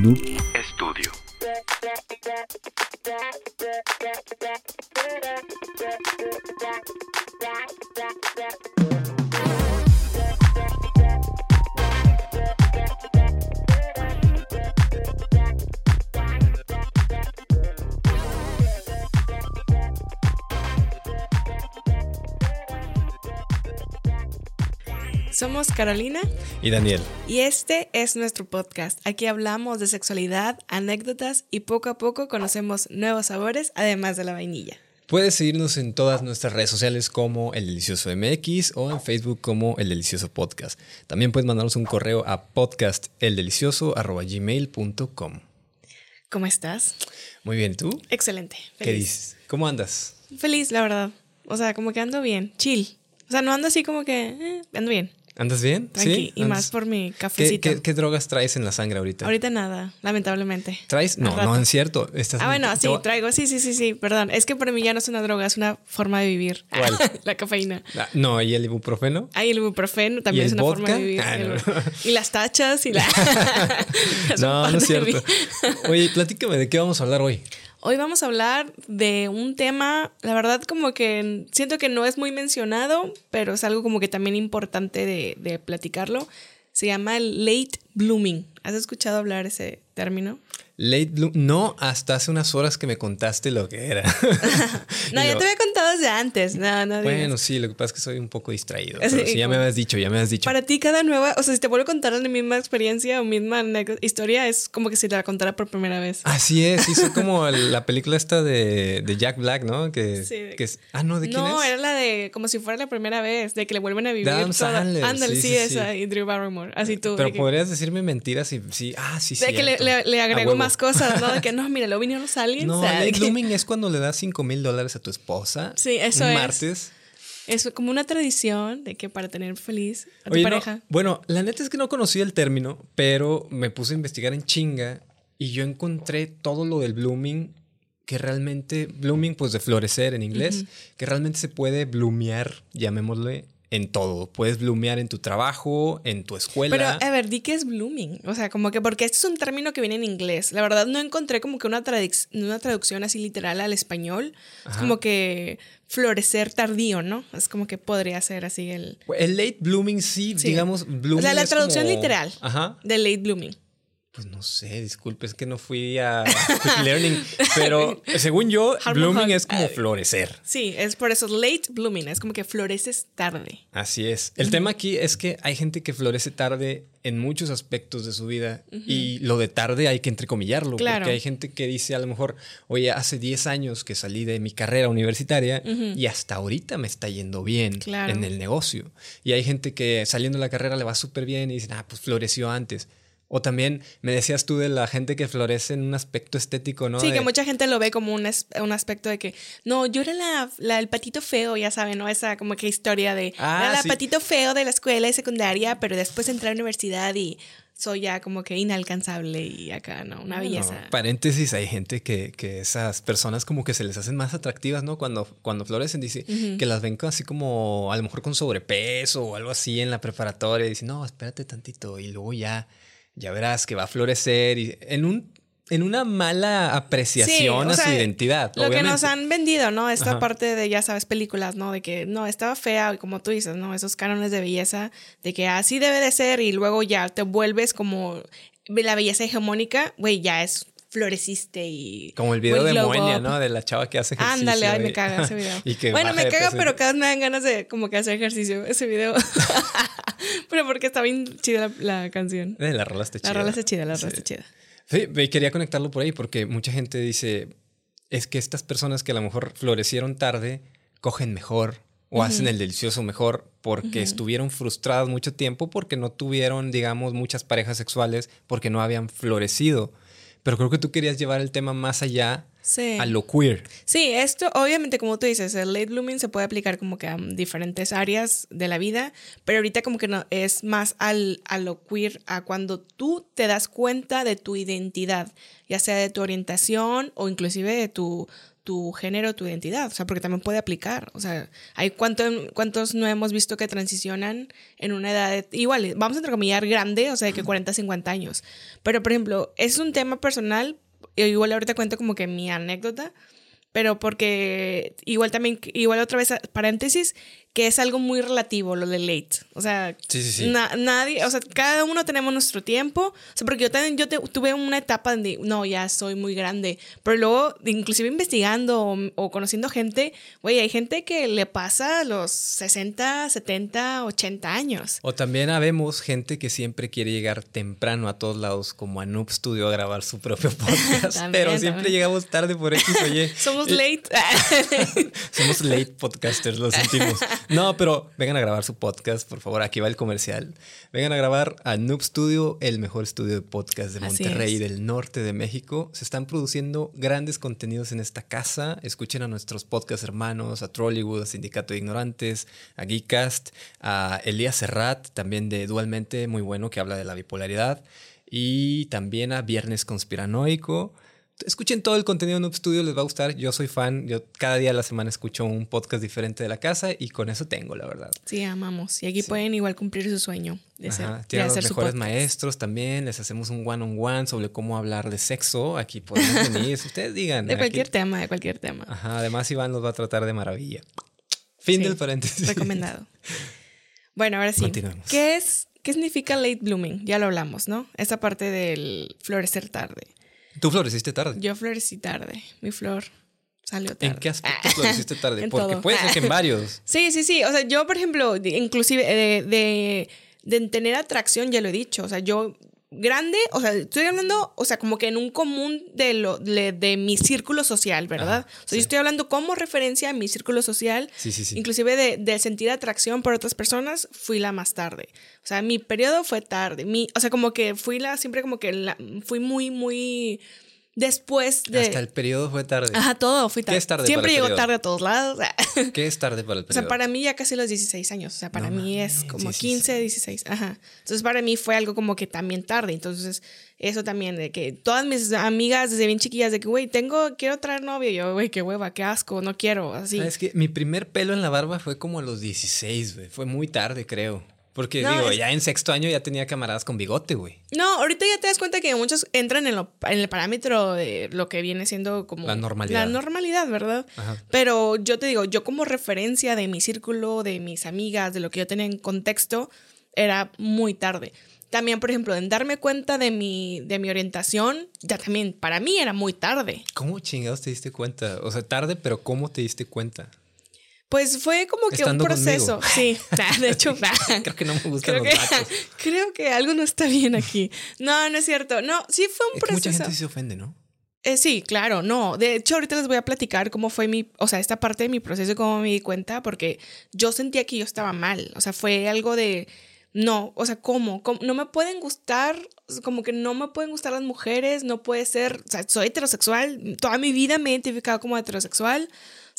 Noob Studio. Somos Carolina Y Daniel. y este es nuestro podcast. Aquí hablamos de sexualidad, anécdotas y poco a poco conocemos nuevos sabores además de la vainilla. Puedes seguirnos en todas nuestras redes sociales como El Delicioso MX o en Facebook como El Delicioso Podcast. También puedes mandarnos un correo a podcasteldelicioso.gmail.com. ¿Cómo estás? Muy bien, ¿tú? Excelente. ¿Qué Feliz. dices? ¿Cómo andas? Feliz, la verdad. O sea, como que ando bien, chill. O sea, no ando así como que eh, ando bien, ¿Andas bien? tranqui. Y ¿Andas- más por mi ¿Qué, cafecito. qué, qué drogas traes en la sangre ahorita? Ahorita nada, lamentablemente. ¿Traes? No, no, es cierto. Estás Ah, bueno, sí, traigo. Sí, sí, sí, sí, perdón. Es que para mí ya no es una droga, es una forma de vivir. ¿Cuál? la cafeína. Ah, No, ¿y el ibuprofeno? Hay el ibuprofeno, también ¿Y es una forma de vivir. Ah, no. Y las tachas y la. No, no es cierto. Oye, platícame, ¿de qué vamos a hablar hoy? Hoy vamos a hablar de un tema, la verdad, como que siento que no es muy mencionado, pero es algo como que también importante de, de platicarlo. Se llama late blooming. ¿Has escuchado hablar ese término? Late Bloom. No, hasta hace unas horas que me contaste lo que era. No, Y ya lo- te había contado desde antes. No, no digas. Bueno, sí, lo que pasa es que soy un poco distraído. Sí, Pero sí, ya me habías dicho, ya me habías dicho. Para ti, cada nueva, o sea, si te vuelvo a contar la misma experiencia o misma historia, es como que si te la contara por primera vez. Así es, hizo como la película esta de, de Jack Black, ¿no? Que, Sí, que es. Ah, no, ¿de quién no, es? era la de como si fuera la primera vez, de que le vuelven a vivir. Adam Sandler, Ándale, sí, esa, y Drew Barrymore. Así tú. Pero de que, podrías decirme mentiras y sí. Ah, sí, sí. de que le, le- le agrego más cosas, ¿no? De que no, mira, luego vinieron los aliens. No, late que- blooming es cuando le das 5 mil dólares a tu esposa. Sí, eso un es. martes. Es como una tradición de que para tener feliz a tu no, pareja. bueno, la neta es que no conocía el término, pero me puse a investigar en chinga y yo encontré todo lo del blooming que realmente, blooming pues de florecer en inglés, que realmente se puede bloomear, llamémosle, en todo. Puedes bloomear en tu trabajo, en tu escuela. Pero, a ver, di que es blooming. O sea, como que porque este es un término que viene en inglés. La verdad, no encontré como que una, traduc- una traducción así literal al español. Es como que florecer tardío, ¿no? Es como que podría ser así el. el late blooming sí, Sí. digamos, blooming o sea, la traducción como- literal Ajá. de late blooming. Pues no sé, disculpe, es que no fui a Quick Learning, pero según yo, blooming es como florecer. Sí, es por eso late blooming. Es como que floreces tarde. Así es. El tema aquí es que hay gente que florece tarde en muchos aspectos de su vida y lo de tarde hay que entrecomillarlo Claro. porque hay gente que dice a lo mejor, oye, hace 10 años que salí de mi carrera universitaria y hasta ahorita me está yendo bien Claro. en el negocio. Y hay gente que saliendo de la carrera le va súper bien y dicen, ah, pues floreció antes. O también me decías tú de la gente que florece en un aspecto estético, ¿no? Sí, De- que mucha gente lo ve como un, es- un aspecto de que, no, yo era la, la- el patito feo, ya saben, ¿no? Esa como que historia de, Ah, era la patito feo de la escuela y secundaria, pero después entré a la universidad y soy ya como que inalcanzable y acá, ¿no? Una belleza. paréntesis, hay gente que, que esas personas como que se les hacen más atractivas, ¿no? Cuando, cuando florecen, dice que las ven así como a lo mejor con sobrepeso o algo así en la preparatoria. Y dicen, no, espérate tantito y luego ya, ya verás que va a florecer y en un en una mala apreciación a su identidad. Lo que nos han vendido, ¿no? Esta Ajá. parte de, ya sabes, películas, ¿no? De que, no, estaba fea, y como tú dices, ¿no? Esos cánones de belleza, de que así debe de ser, y luego ya te vuelves como la belleza hegemónica, güey, ya es floreciste y... Como el video de Moenia. ¿no? De la chava que hace ejercicio. Ándale, ay, y- me caga ese video. bueno, me caga, pero cada vez me dan ganas de como que hacer ejercicio ese video. pero porque está bien chida la, la canción. Eh, la rola está La chida. rola está chida, la rola Sí. está chida. Sí, y quería conectarlo por ahí porque mucha gente dice, es que estas personas que a lo mejor florecieron tarde, cogen mejor o hacen el delicioso mejor porque estuvieron frustradas mucho tiempo, porque no tuvieron, digamos, muchas parejas sexuales, porque no habían florecido. Pero creo que tú querías llevar el tema más allá Sí. a lo queer. Sí, esto obviamente como tú dices, el late blooming se puede aplicar como que a diferentes áreas de la vida, pero ahorita como que no, es más al, a lo queer, a cuando tú te das cuenta de tu identidad, ya sea de tu orientación o inclusive de tu, tu género, tu identidad, o sea, porque también puede aplicar, o sea, hay cuánto, cuántos no hemos visto que transicionan en una edad, igual, vamos a entrecomillar grande, o sea, de que 40, 50 años, pero por ejemplo, es un tema personal, igual ahorita cuento como que mi anécdota, pero porque igual también, igual otra vez, paréntesis, que es algo muy relativo lo de late. O sea, nadie, o sea, cada uno tenemos nuestro tiempo. O sea, porque yo también yo tuve una etapa donde, no, ya soy muy grande. Pero luego, inclusive investigando o, conociendo gente, güey, hay gente que le pasa los 60, 70, 80 años. O también habemos gente que siempre quiere llegar temprano a todos lados, como a Noob Studio a grabar su propio podcast. pero siempre llegamos tarde por X oye. Somos late. Somos late podcasters, lo sentimos. No, pero vengan a grabar su podcast, por favor. Aquí va el comercial. Vengan a grabar a Noob Studio, el mejor estudio de podcast de Monterrey, del norte de México. Se están produciendo grandes contenidos en esta casa. Escuchen a nuestros podcast hermanos, a Trollywood, a Sindicato de Ignorantes, a Geekcast, a Elías Serrat, también de Dualmente, muy bueno, que habla de la bipolaridad. Y también a Viernes Conspiranoico escuchen todo el contenido de Noob Studio, les va a gustar. Yo soy fan, yo cada día de la semana escucho un podcast diferente de la casa y con eso tengo, la verdad. Sí, amamos. Y aquí pueden igual cumplir su sueño de ser, Tienen los mejores maestros también, les hacemos un one-on-one sobre cómo hablar de sexo. Aquí podemos venir, ustedes digan. De cualquier tema, de cualquier tema. Ajá, además Iván nos va a tratar de maravilla. Fin del paréntesis. Recomendado. Bueno, ahora sí. ¿Qué es, qué significa late blooming? Ya lo hablamos, ¿no? Esa parte del florecer tarde. ¿Tú floreciste tarde? Yo florecí tarde. Mi flor salió tarde. ¿En qué aspecto floreciste tarde? Porque puede ser que en varios. Sí, sí, sí. O sea, yo, por ejemplo, inclusive de, de, de tener atracción, ya lo he dicho. O sea, yo grande, o sea, estoy hablando, o sea, como que en un común de lo de, mi círculo social, ¿verdad? o sea, yo estoy hablando como referencia a mi círculo social, sí, sí, sí. inclusive de, de, sentir atracción por otras personas, fui la más tarde. O sea, mi periodo fue tarde, mi, o sea, como que fui la, siempre como que la, fui muy, muy después de... Hasta el periodo fue tarde. Ajá, todo fui tarde. ¿Qué es tarde Siempre llego tarde a todos lados. ¿Qué es tarde para el periodo? O sea, para mí ya casi los 16 años. O sea, para mí es como 15, 16. Ajá. Entonces, para mí fue algo como que también tarde. Entonces, eso también, de que todas mis amigas desde bien chiquillas, de que, güey, tengo, quiero traer novio. Y yo, güey, qué hueva, qué asco, no quiero. Así. Es que mi primer pelo en la barba fue como a los 16, güey. Fue muy tarde, creo. Porque digo, ya en sexto año ya tenía camaradas con bigote, güey. No, ahorita ya te das cuenta que muchos entran en, lo, en el parámetro de lo que viene siendo como... La normalidad. La normalidad, ¿verdad? Pero yo te digo, yo como referencia de mi círculo, de mis amigas, de lo que yo tenía en contexto, era muy tarde. También, por ejemplo, en darme cuenta de mi, de mi orientación, ya también para mí era muy tarde. ¿Cómo chingados te diste cuenta? O sea, tarde, pero ¿cómo te diste cuenta? Pues fue como que un proceso. Sí, de hecho, creo que no me gustan creo los que, Creo que algo no está bien aquí. No, no es cierto. No, sí fue un proceso. mucha gente se ofende, ¿no? Eh, sí, claro, no. De hecho, ahorita les voy a platicar cómo fue mi, o sea, esta parte de mi proceso, cómo me di cuenta, porque yo sentía que yo estaba mal. O sea, fue algo de, no, o sea, ¿cómo? ¿Cómo? No me pueden gustar, como que no me pueden gustar las mujeres, no puede ser, o sea, soy heterosexual, toda mi vida me he identificado como heterosexual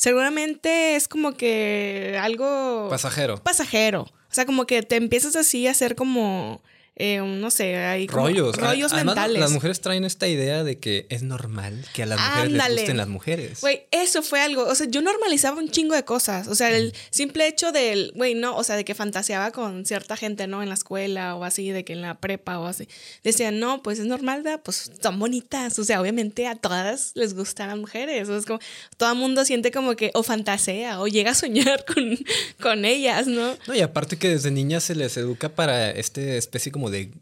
seguramente es como que algo... Pasajero. Pasajero. O sea, como que te empiezas así a hacer como eh, no sé, hay rollos, rollos mentales. Las mujeres traen esta idea de que es normal que a las mujeres les gusten las mujeres. Güey, eso fue algo, o sea, yo normalizaba un chingo de cosas, o sea, el simple hecho del, güey, no, o sea, de que fantaseaba con cierta gente, ¿no? En la escuela o así, de que en la prepa o así. Decían, no, pues es normal, ¿verdad? Pues son bonitas, o sea, obviamente a todas les gustan las mujeres, o es como, todo el mundo siente como que, o fantasea, o llega a soñar con, con ellas, ¿no? No, y aparte que desde niñas se les educa para este especie como de,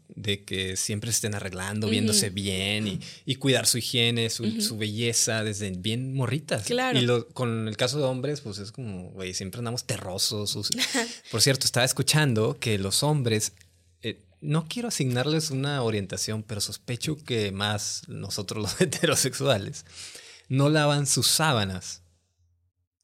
que siempre se estén arreglando, viéndose bien y, cuidar su higiene, su, belleza desde bien morritas. Claro. Y con el caso de hombres, pues es como, güey, siempre andamos terrosos. Por cierto, estaba escuchando que los hombres, eh, no quiero asignarles una orientación, pero sospecho que más nosotros los heterosexuales no lavan sus sábanas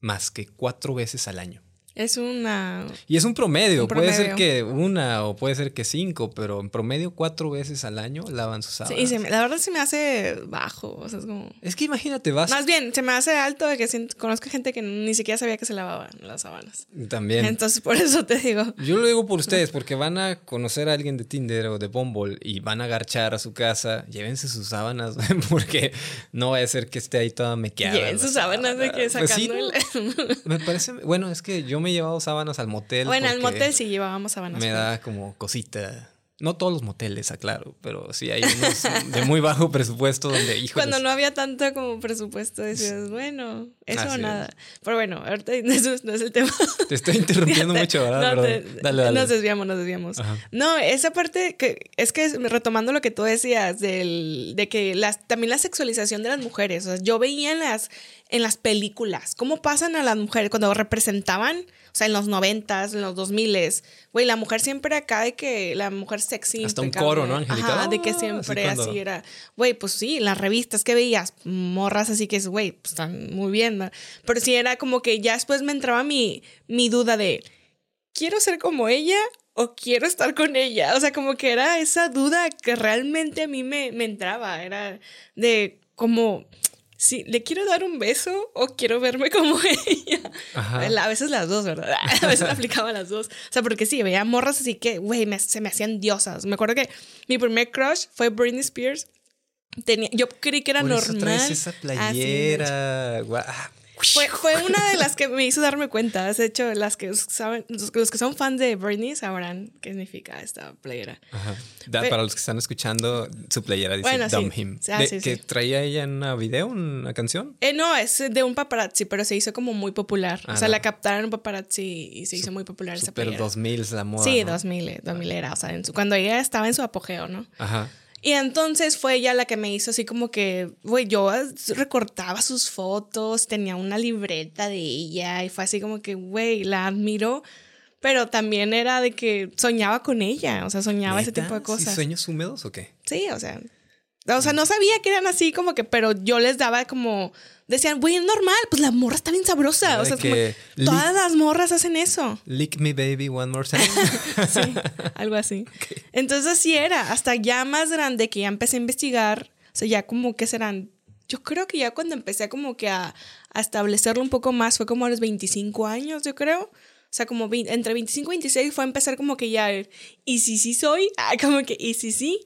más que cuatro veces al año. Es una... Y es un promedio. Un Puede ser promedio. que una o puede ser que cinco, pero en promedio cuatro veces al año lavan sus Sí, sábanas. y se me- la verdad se me hace bajo. O sea, es como... Es que imagínate, vas Más bien, se me hace alto de que conozco gente que ni siquiera sabía que se lavaban las sábanas. también. Entonces, por eso te digo. Yo lo digo por ustedes, porque van a conocer a alguien de Tinder o de Bumble y van a garchar a su casa. Llévense sus sábanas, porque no va a ser que esté ahí toda mequeada. Lleven sus sábanas de que sábana. Pues sí, sacando. Me parece. Bueno, es que yo me he llevado sábanas al motel. Bueno, al motel sí llevábamos sábanas. Me da como cosita. No todos los moteles, aclaro, pero sí hay unos de muy bajo presupuesto donde, híjoles, Cuando no había tanto como presupuesto, decías, bueno, eso Así o es. nada. Pero bueno, ahorita eso no es el tema. Te estoy interrumpiendo mucho, ¿verdad? no, te- dale, dale. Nos desviamos, nos desviamos. Ajá. No, esa parte que es que retomando lo que tú decías del, de que las, también la sexualización de las mujeres. O sea, yo veía en las, en las películas cómo pasan a las mujeres cuando representaban, sea, en los noventas, en los dos miles, güey, la mujer siempre acá de que la mujer sexy. Hasta un coro, ¿no, Angélica? Ajá, de que Ah, así siempre así era. Güey, pues sí, las revistas que veías, morras así que es, güey, pues están muy bien, ¿no? Pero sí era como que ya después me entraba mi, mi duda de, ¿quiero ser como ella o quiero estar con ella? O sea, como que era esa duda que realmente a mí me, me entraba, era de como... Sí, ¿le quiero dar un beso o quiero verme como ella? Ajá. A veces las dos, ¿verdad? A veces aplicaba las dos. O sea, porque sí, veía morras así que, güey, me- se me hacían diosas. Me acuerdo que mi primer crush fue Britney Spears. Tenía, yo creí que era Por eso normal. traes esa Así, playera. Ah, fue, fue una de las que me hizo darme cuenta. De hecho, las que saben, los, los que son fans de Britney sabrán qué significa esta playera. Ajá. Da- para los que están escuchando, su playera dice Bueno, sí. Dumb Him. Ah, De- sí, ¿Que traía ella en una video, una canción? Eh, no, es de un paparazzi, pero se hizo como muy popular. Ah, o sea, no. la captaron un paparazzi y se hizo muy popular esa playera. 2000 la moda. Sí, ¿no? 2000, eh, 2000 era, o sea, en su- cuando ella estaba en su apogeo, ¿no? Ajá. Y entonces fue ella la que me hizo así como que, güey, yo recortaba sus fotos, tenía una libreta de ella y fue así como que, güey, la admiro, pero también era de que soñaba con ella, o sea, soñaba ese tipo de ¿Sí, cosas. ¿Sueños húmedos o qué? Sí, o sea, o sea, no sabía que eran así como que, pero yo les daba como, decían, güey, es normal, pues la morra está bien sabrosa, o sea, es como, todas las morras hacen eso. Lick me baby one more time. Sí, algo así. Entonces así era, hasta ya más grande que ya empecé a investigar, o sea, ya como que serán, yo creo que ya cuando empecé como que a, a establecerlo un poco más fue como a los 25 años, yo creo. O sea, como entre 25 y 26 fue a empezar como que ya, y si sí soy, ah, como que, y si sí.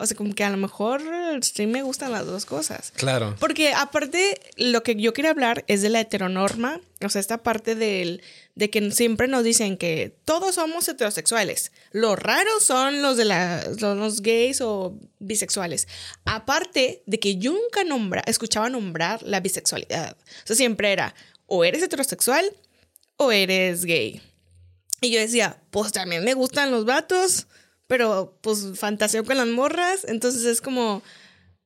O sea, como que a lo mejor sí me gustan las dos cosas. claro. Porque aparte, lo que yo quería hablar es de la heteronorma, o sea, esta parte del, de que siempre nos dicen que todos somos heterosexuales. Los raros son los de la, los gays o bisexuales. Aparte de que yo nunca nombra, escuchaba nombrar la bisexualidad. O sea, siempre era o eres heterosexual o eres gay. Y yo decía, pues también me gustan los vatos, pero pues fantaseo con las morras, entonces es como,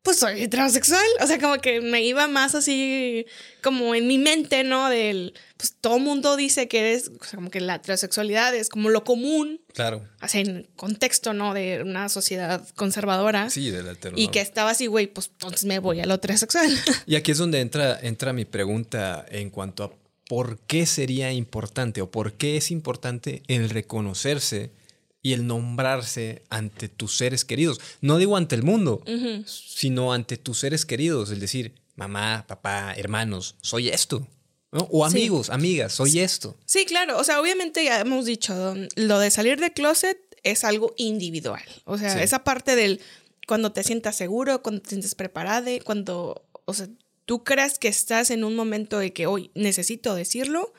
pues soy heterosexual, o sea, como que me iba más así, como en mi mente, ¿no? Del, pues todo mundo dice que eres, o sea, como que la heterosexualidad es como lo común, Claro. o sea, en contexto, ¿no? De una sociedad conservadora. Sí, de la Y que estaba así, güey, pues entonces me voy a lo heterosexual. Y aquí es donde entra, entra mi pregunta en cuanto a por qué sería importante o por qué es importante el reconocerse y el nombrarse ante tus seres queridos. No digo ante el mundo, sino ante tus seres queridos. Es decir, mamá, papá, hermanos, soy esto. ¿no? O Sí. amigos, amigas, soy esto. Sí, claro. O sea, obviamente ya hemos dicho, lo de salir de closet es algo individual. O sea, Sí. esa parte del cuando te sientas seguro, cuando te sientes preparada, cuando, o sea, tú creas que estás en un momento de que hoy necesito decirlo,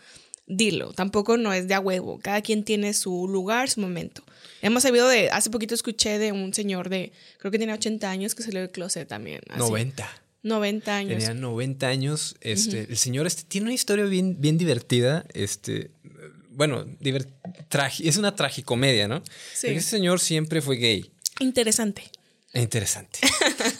dilo. Tampoco no es de a huevo. Cada quien tiene su lugar, su momento. Hemos sabido de, hace poquito escuché de un señor de, creo que tiene 80 años que salió del closet también. así. 90. 90 años. Tenía 90 años. Este, El señor este tiene una historia bien, bien divertida. Este, bueno, diver- tragi- es una tragicomedia, ¿no? Sí. Ese señor siempre fue gay. Interesante. Interesante.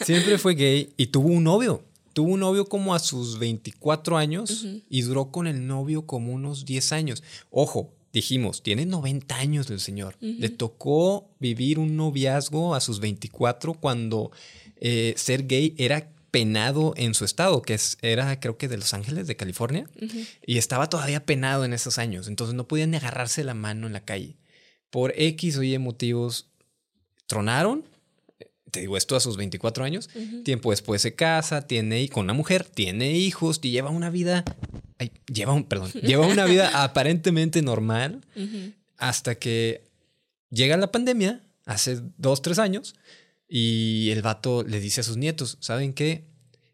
siempre fue gay y tuvo un novio. Tuvo un novio como a sus 24 años y duró con el novio como unos 10 años. Ojo, dijimos, tiene 90 años el señor. Le tocó vivir un noviazgo a sus 24 cuando eh, ser gay era penado en su estado, que es, era creo que de Los Ángeles, de California, y estaba todavía penado en esos años, entonces no podía ni agarrarse la mano en la calle. Por X o Y motivos, tronaron, te digo esto a sus 24 años, tiempo después se casa, tiene con una mujer, tiene hijos y lleva una vida, lleva un, perdón, lleva una vida aparentemente normal hasta que llega la pandemia, hace dos, tres años, y el vato le dice a sus nietos, ¿saben qué?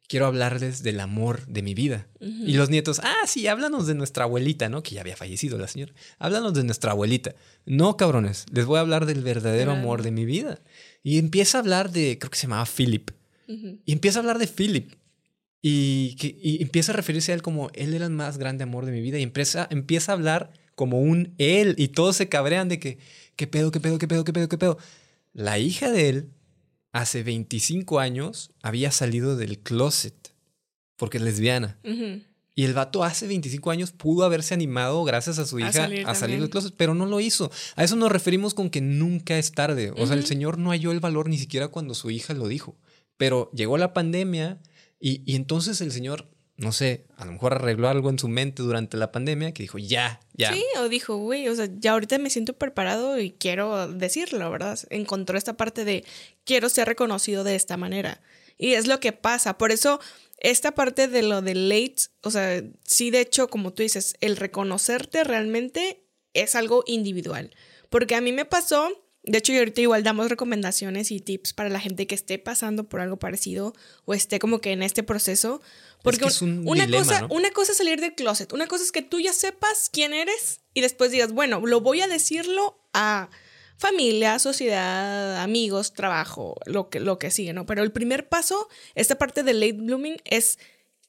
Quiero hablarles del amor de mi vida. Y los nietos, ah, sí, háblanos de nuestra abuelita, ¿no? Que ya había fallecido la señora. Háblanos de nuestra abuelita. No, cabrones, les voy a hablar del verdadero amor de mi vida. Y empieza a hablar de, creo que se llamaba Philip. Y empieza a hablar de Philip. Y, que, y empieza a referirse a él como, él era el más grande amor de mi vida. Y empieza, empieza a hablar como un él. Y todos se cabrean de que, ¿qué pedo, qué pedo, qué pedo, qué pedo, qué pedo? La hija de él hace 25 años había salido del closet porque es lesbiana. Y el vato hace 25 años pudo haberse animado gracias a su hija a salir, del closet, pero no lo hizo. A eso nos referimos con que nunca es tarde. O sea, el señor no halló el valor ni siquiera cuando su hija lo dijo. Pero llegó la pandemia y, y entonces el señor no sé, a lo mejor arregló algo en su mente durante la pandemia que dijo, ya, ya. Sí, o dijo, güey, o sea, ya ahorita me siento preparado y quiero decirlo, ¿verdad? Encontró esta parte de quiero ser reconocido de esta manera. Y es lo que pasa. Por eso, esta parte de lo de late, o sea, sí, de hecho, como tú dices, el reconocerte realmente es algo individual. Porque a mí me pasó de hecho, ahorita igual damos recomendaciones y tips para la gente que esté pasando por algo parecido o esté como que en este proceso. Porque es, una, cosa, una cosa es salir del closet, una cosa es que tú ya sepas quién eres y después digas, bueno, lo voy a decirlo a familia, sociedad, amigos, trabajo, lo que, lo que sigue, ¿no? Pero el primer paso, esta parte del late blooming es,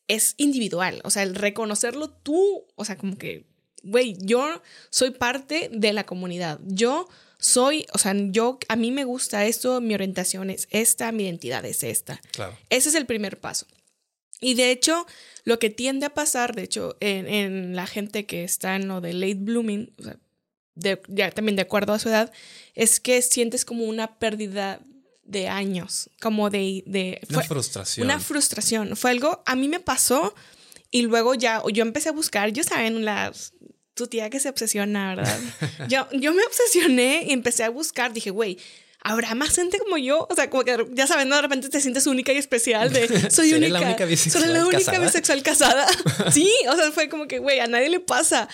es individual, o sea, el reconocerlo tú, o sea, como que, güey, yo soy parte de la comunidad, yo soy, o sea, yo, a mí me gusta esto, mi orientación es esta, mi identidad es esta. Claro. Ese es el primer paso. Y de hecho, lo que tiende a pasar, de hecho, en, la gente que está en lo de late blooming, o sea, ya también de acuerdo a su edad, es que sientes como una pérdida de años, como de... de una frustración. Una frustración. Fue algo, a mí me pasó y luego ya, yo empecé a buscar, yo saben, las tu tía que se obsesiona, ¿verdad? yo, yo me obsesioné y empecé a buscar, dije, güey, ¿habrá más gente como yo? O sea, como que ya saben, de repente te sientes única y especial de soy única. La única bisexual soy la única casada? bisexual casada. sí, o sea, fue como que, güey, a nadie le pasa.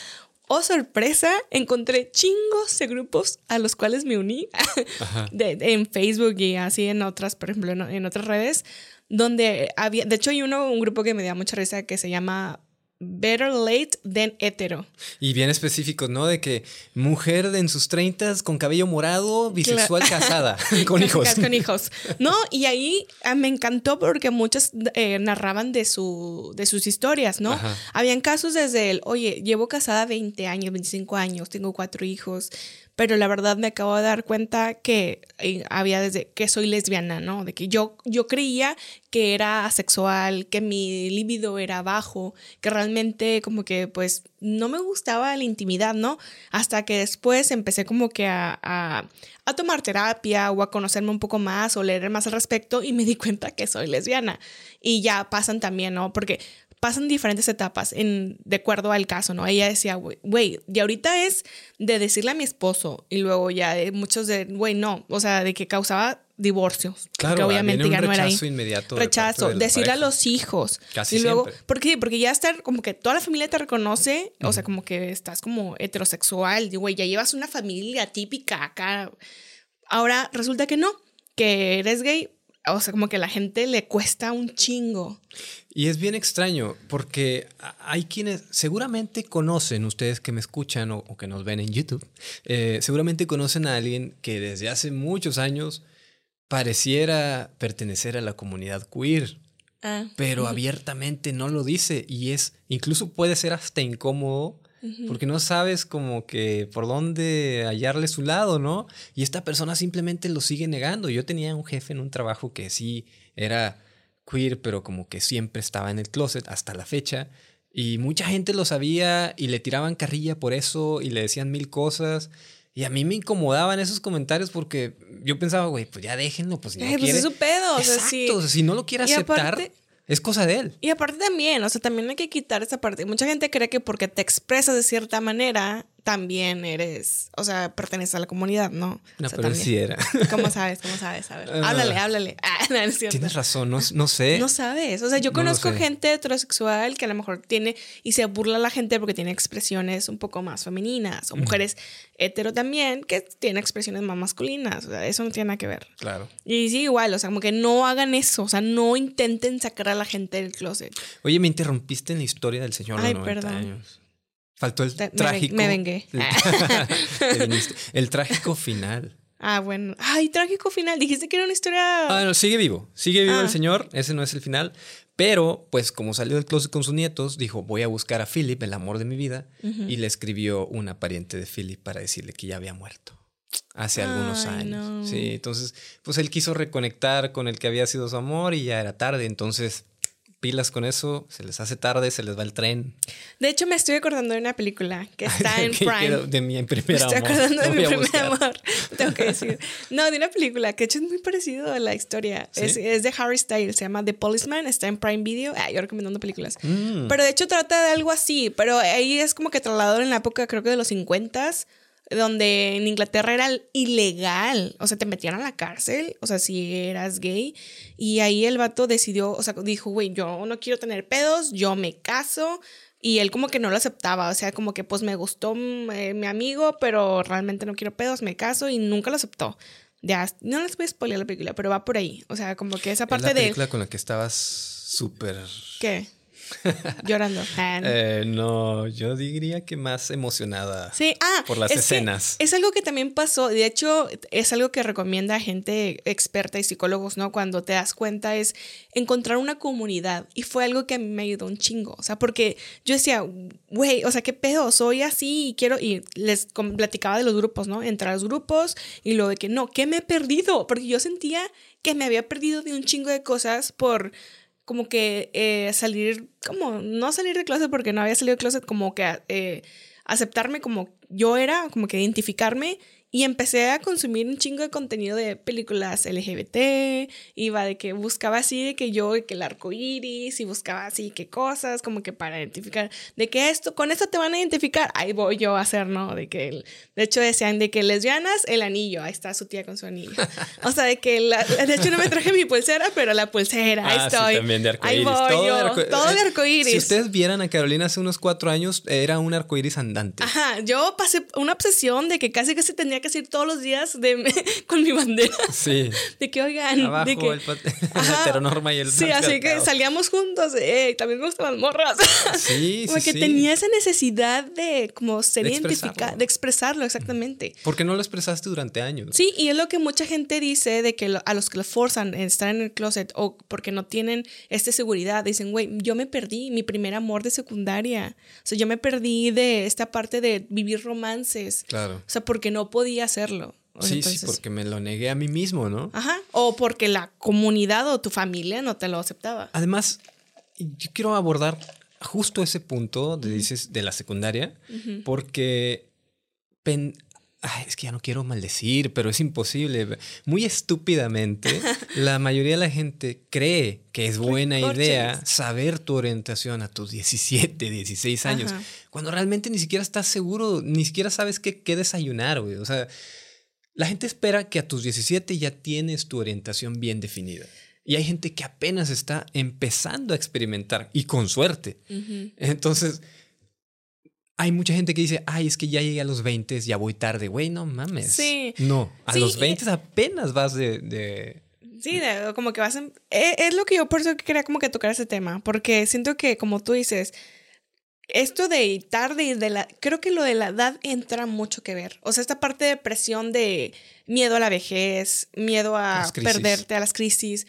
Oh, sorpresa, encontré chingos de grupos a los cuales me uní de, en Facebook y así en otras, por ejemplo, en, en, otras redes, donde había, de hecho hay uno, un grupo que me da mucha risa que se llama Better late than hetero. Y bien específico, ¿no? De que mujer en sus treintas con cabello morado, bisexual casada, con hijos. Con hijos. No, y ahí ah, me encantó porque muchas eh, narraban de, su, de sus historias, ¿no? Habían casos desde el, oye, llevo casada 20 años, 25 años, tengo cuatro hijos, pero la verdad me acabo de dar cuenta que eh, había desde que soy lesbiana, ¿no? De que yo, yo creía que era asexual, que mi libido era bajo, que realmente como que pues no me gustaba la intimidad, ¿no? Hasta que después empecé como que a, a, a tomar terapia o a conocerme un poco más o leer más al respecto y me di cuenta que soy lesbiana. Y ya pasan también, ¿no? Porque pasan diferentes etapas en, de acuerdo al caso, ¿no? Ella decía, güey, y ahorita es de decirle a mi esposo y luego ya de muchos de, güey, no, o sea, de que causaba divorcios. Claro, que obviamente ya no era ahí. inmediato. Rechazo, decirle a los hijos. Casi y luego, siempre. ¿por qué? Porque ya estar como que toda la familia te reconoce, o sea, como que estás como heterosexual, güey, ya llevas una familia típica acá. Ahora resulta que no, que eres gay, o sea, como que a la gente le cuesta un chingo. Y es bien extraño porque hay quienes seguramente conocen, ustedes que me escuchan o, que nos ven en YouTube, eh, seguramente conocen a alguien que desde hace muchos años pareciera pertenecer a la comunidad queer, ah, pero abiertamente no lo dice y es, incluso puede ser hasta incómodo porque no sabes como que por dónde hallarle su lado, ¿no? Y esta persona simplemente lo sigue negando. Yo tenía un jefe en un trabajo que sí era queer, pero como que siempre estaba en el closet hasta la fecha. Y mucha gente lo sabía y le tiraban carrilla por eso y le decían mil cosas. Y a mí me incomodaban esos comentarios porque yo pensaba, güey, pues ya déjenlo, pues si no pues es su pedo. Exacto, o sea, si no lo quiere aceptar, Es cosa de él. Y aparte también, o sea, también hay que quitar esa parte. Mucha gente cree que porque te expresas de cierta manera, también eres, o sea, perteneces a la comunidad, ¿no? No, O sea, pero también. sí era. ¿Cómo sabes? ¿Cómo sabes? A ver, Ah. háblale, háblale. Ah, no, es. Tienes razón, no, no sé. No sabes. O sea, yo conozco gente heterosexual que a lo mejor tiene y se burla a la gente porque tiene expresiones un poco más femeninas. O mujeres hetero también que tienen expresiones más masculinas. O sea, eso no tiene nada que ver. Claro. Y sí, igual, o sea, como que no hagan eso. O sea, no intenten sacar a la gente del closet. Oye, me interrumpiste en la historia del señor Ay, de 90 perdón. años. Faltó el Te- trágico. me vengué. El, trágico final. Ah, bueno. Ay, trágico final. Dijiste que era una historia. Ah, no, sigue vivo. Sigue vivo Ah. el señor. Ese no es el final. Pero, pues, como salió del closet con sus nietos, dijo: Voy a buscar a Philip, el amor de mi vida. Y le escribió una pariente de Philip para decirle que ya había muerto. Hace algunos años. no. Sí, entonces, pues él quiso reconectar con el que había sido su amor y ya era tarde. Entonces, pilas con eso, se les hace tarde, se les va el tren. De hecho, me estoy acordando de una película que está en Prime. quiero- De mi Me primer estoy amor. acordando de mi primer amor. Tengo que decir. No, de una película que de hecho es muy parecido a la historia. ¿Sí? Es, es de Harry Styles, se llama The Policeman, está en Prime Video. Ah, yo recomendando películas. Mm. Pero de hecho trata de algo así, pero ahí es como que trasladado en la época, creo que de los 50 donde en Inglaterra era ilegal, o sea, te metían a la cárcel, o sea, si eras gay, y ahí el vato decidió, o sea, dijo, güey, yo no quiero tener pedos, yo me caso, y él como que no lo aceptaba, o sea, como que pues me gustó mm, eh, mi amigo, pero realmente no quiero pedos, me caso, y nunca lo aceptó. Ya, no les voy a spoiler la película, pero va por ahí, o sea, como que esa Es parte la de... película con la que estabas súper... ¿Qué? Llorando. No. Eh, no, yo diría que más emocionada. Sí, ah, por las es escenas. Es algo que también pasó, de hecho, es algo que recomienda a gente experta y psicólogos, ¿no? Cuando te das cuenta es encontrar una comunidad y fue algo que a mí me ayudó un chingo, o sea, porque yo decía, güey, o sea, qué pedo, soy así y quiero, y les platicaba de los grupos, ¿no? Entrar a los grupos y lo de que no, ¿qué me he perdido? Porque yo sentía que me había perdido de un chingo de cosas por como que eh, salir, como, no salir de closet porque no había salido de closet, como que eh, aceptarme como yo era, como que identificarme. Y empecé a consumir un chingo de contenido de películas LGBT. Iba de que buscaba así, de que yo, de que el arco iris, y buscaba así, que cosas, como que para identificar, de que esto, con esto te van a identificar. Ahí voy yo a hacer, ¿no? De que, el- de hecho, decían de que lesbianas, el anillo. Ahí está su tía con su anillo. O sea, de que, la- de hecho, no me traje mi pulsera, pero la pulsera, ahí Ah, sí, estoy. también de Ahí voy Todo de yo. arco- todo de arcoíris. Si ustedes vieran a Carolina hace unos cuatro años, era un arcoíris andante. Ajá, yo pasé una obsesión de que casi casi tenía que ir todos los días de, con mi bandera. Sí. De que, oigan, Abajo de que... el la heteronorma y el Sí, así que salíamos juntos. Eh, también me gustan las morras. Sí, como sí, que sí. tenía esa necesidad de como ser De identificada, de expresarlo exactamente. ¿Por qué no lo expresaste durante años? Sí, y es lo que mucha gente dice de que lo- a los que lo forzan en estar en el closet o porque no tienen esta seguridad, dicen, güey, yo me perdí mi primer amor de secundaria. O sea, yo me perdí de esta parte de vivir romances. Claro. O sea, porque no podía hacerlo. O sea, Sí, entonces- sí, porque me lo negué a mí mismo, ¿no? Ajá. O porque la comunidad o tu familia no te lo aceptaba. Además, yo quiero abordar justo ese punto de, dices, de la secundaria, porque pen- ay, es que ya no quiero maldecir, pero es imposible. Muy estúpidamente, la mayoría de la gente cree que es buena idea saber tu orientación a tus 17, 16 años, Ajá. cuando realmente ni siquiera estás seguro, ni siquiera sabes qué, qué desayunar, güey. O sea, la gente espera que a tus 17 ya tienes tu orientación bien definida. Y hay gente que apenas está empezando a experimentar y con suerte. Entonces, hay mucha gente que dice, ay, es que ya llegué a los 20, ya voy tarde. Güey, no mames. Sí. No, a Sí, los y- 20 apenas vas de... de- Sí, de- como que vas en- eh, Es, lo que yo por eso quería como que tocar ese tema, porque siento que como tú dices, esto de tarde y de la... Creo que lo de la edad entra mucho que ver. O sea, esta parte de presión de miedo a la vejez, miedo a perderte, a las crisis.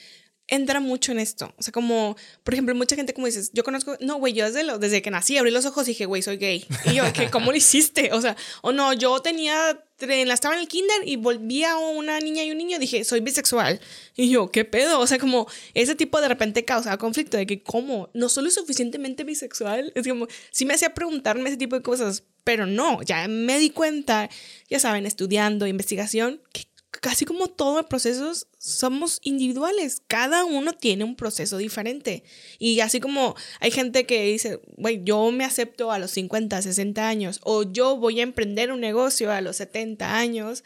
Entra mucho en esto. O sea, como, por ejemplo, mucha gente como dices, yo conozco, no, güey, yo desde, lo, desde que nací abrí los ojos y dije, güey, soy gay. Y yo, ¿qué, ¿cómo lo hiciste? O sea, o no, yo tenía, estaba en el kinder y volví a una niña y un niño y dije, soy bisexual. Y yo, ¿qué pedo? O sea, como ese tipo de repente causaba conflicto de que, ¿cómo? No soy lo suficientemente bisexual. Es como, sí me hacía preguntarme ese tipo de cosas, pero no, ya me di cuenta, ya saben, estudiando, investigación, que casi como todos los procesos, somos individuales. Cada uno tiene un proceso diferente. Y así como hay gente que dice, güey, yo me acepto a los 50, 60 años, o yo voy a emprender un negocio a los 70 años,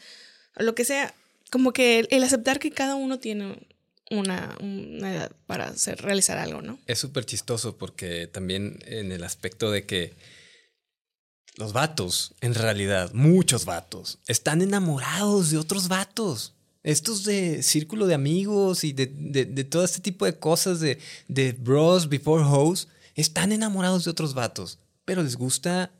lo que sea. Como que el, aceptar que cada uno tiene una, edad para realizar algo, ¿no? Es súper chistoso porque también en el aspecto de que los vatos, en realidad, muchos vatos, están enamorados de otros vatos. Estos de círculo de amigos y de, todo este tipo de cosas de, de bros before hoes, están enamorados de otros vatos, pero les gusta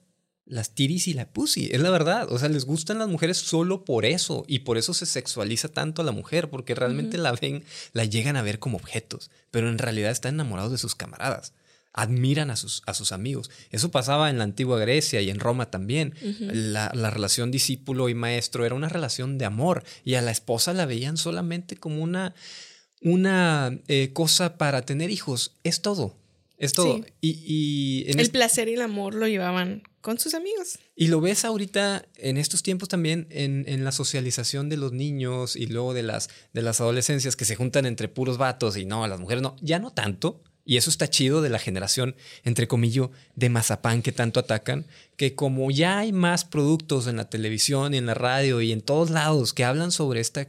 las tiris y la pussy, es la verdad. O sea, les gustan las mujeres solo por eso y por eso se sexualiza tanto a la mujer, porque realmente la ven, la llegan a ver como objetos, pero en realidad están enamorados de sus camaradas admiran a sus, a sus amigos. Eso pasaba en la antigua Grecia y en Roma también. la, relación discípulo y maestro era una relación de amor y a la esposa la veían solamente como una, una eh, cosa para tener hijos. Es todo. Es todo. Y, el placer y el amor lo llevaban con sus amigos. Y lo ves ahorita en estos tiempos también en, en, la socialización de los niños y luego de las, de las adolescencias que se juntan entre puros vatos y no, las mujeres no, ya no tanto, y eso está chido de la generación, entre comillas, de mazapán que tanto atacan, que como ya hay más productos en la televisión y en la radio y en todos lados que hablan sobre esta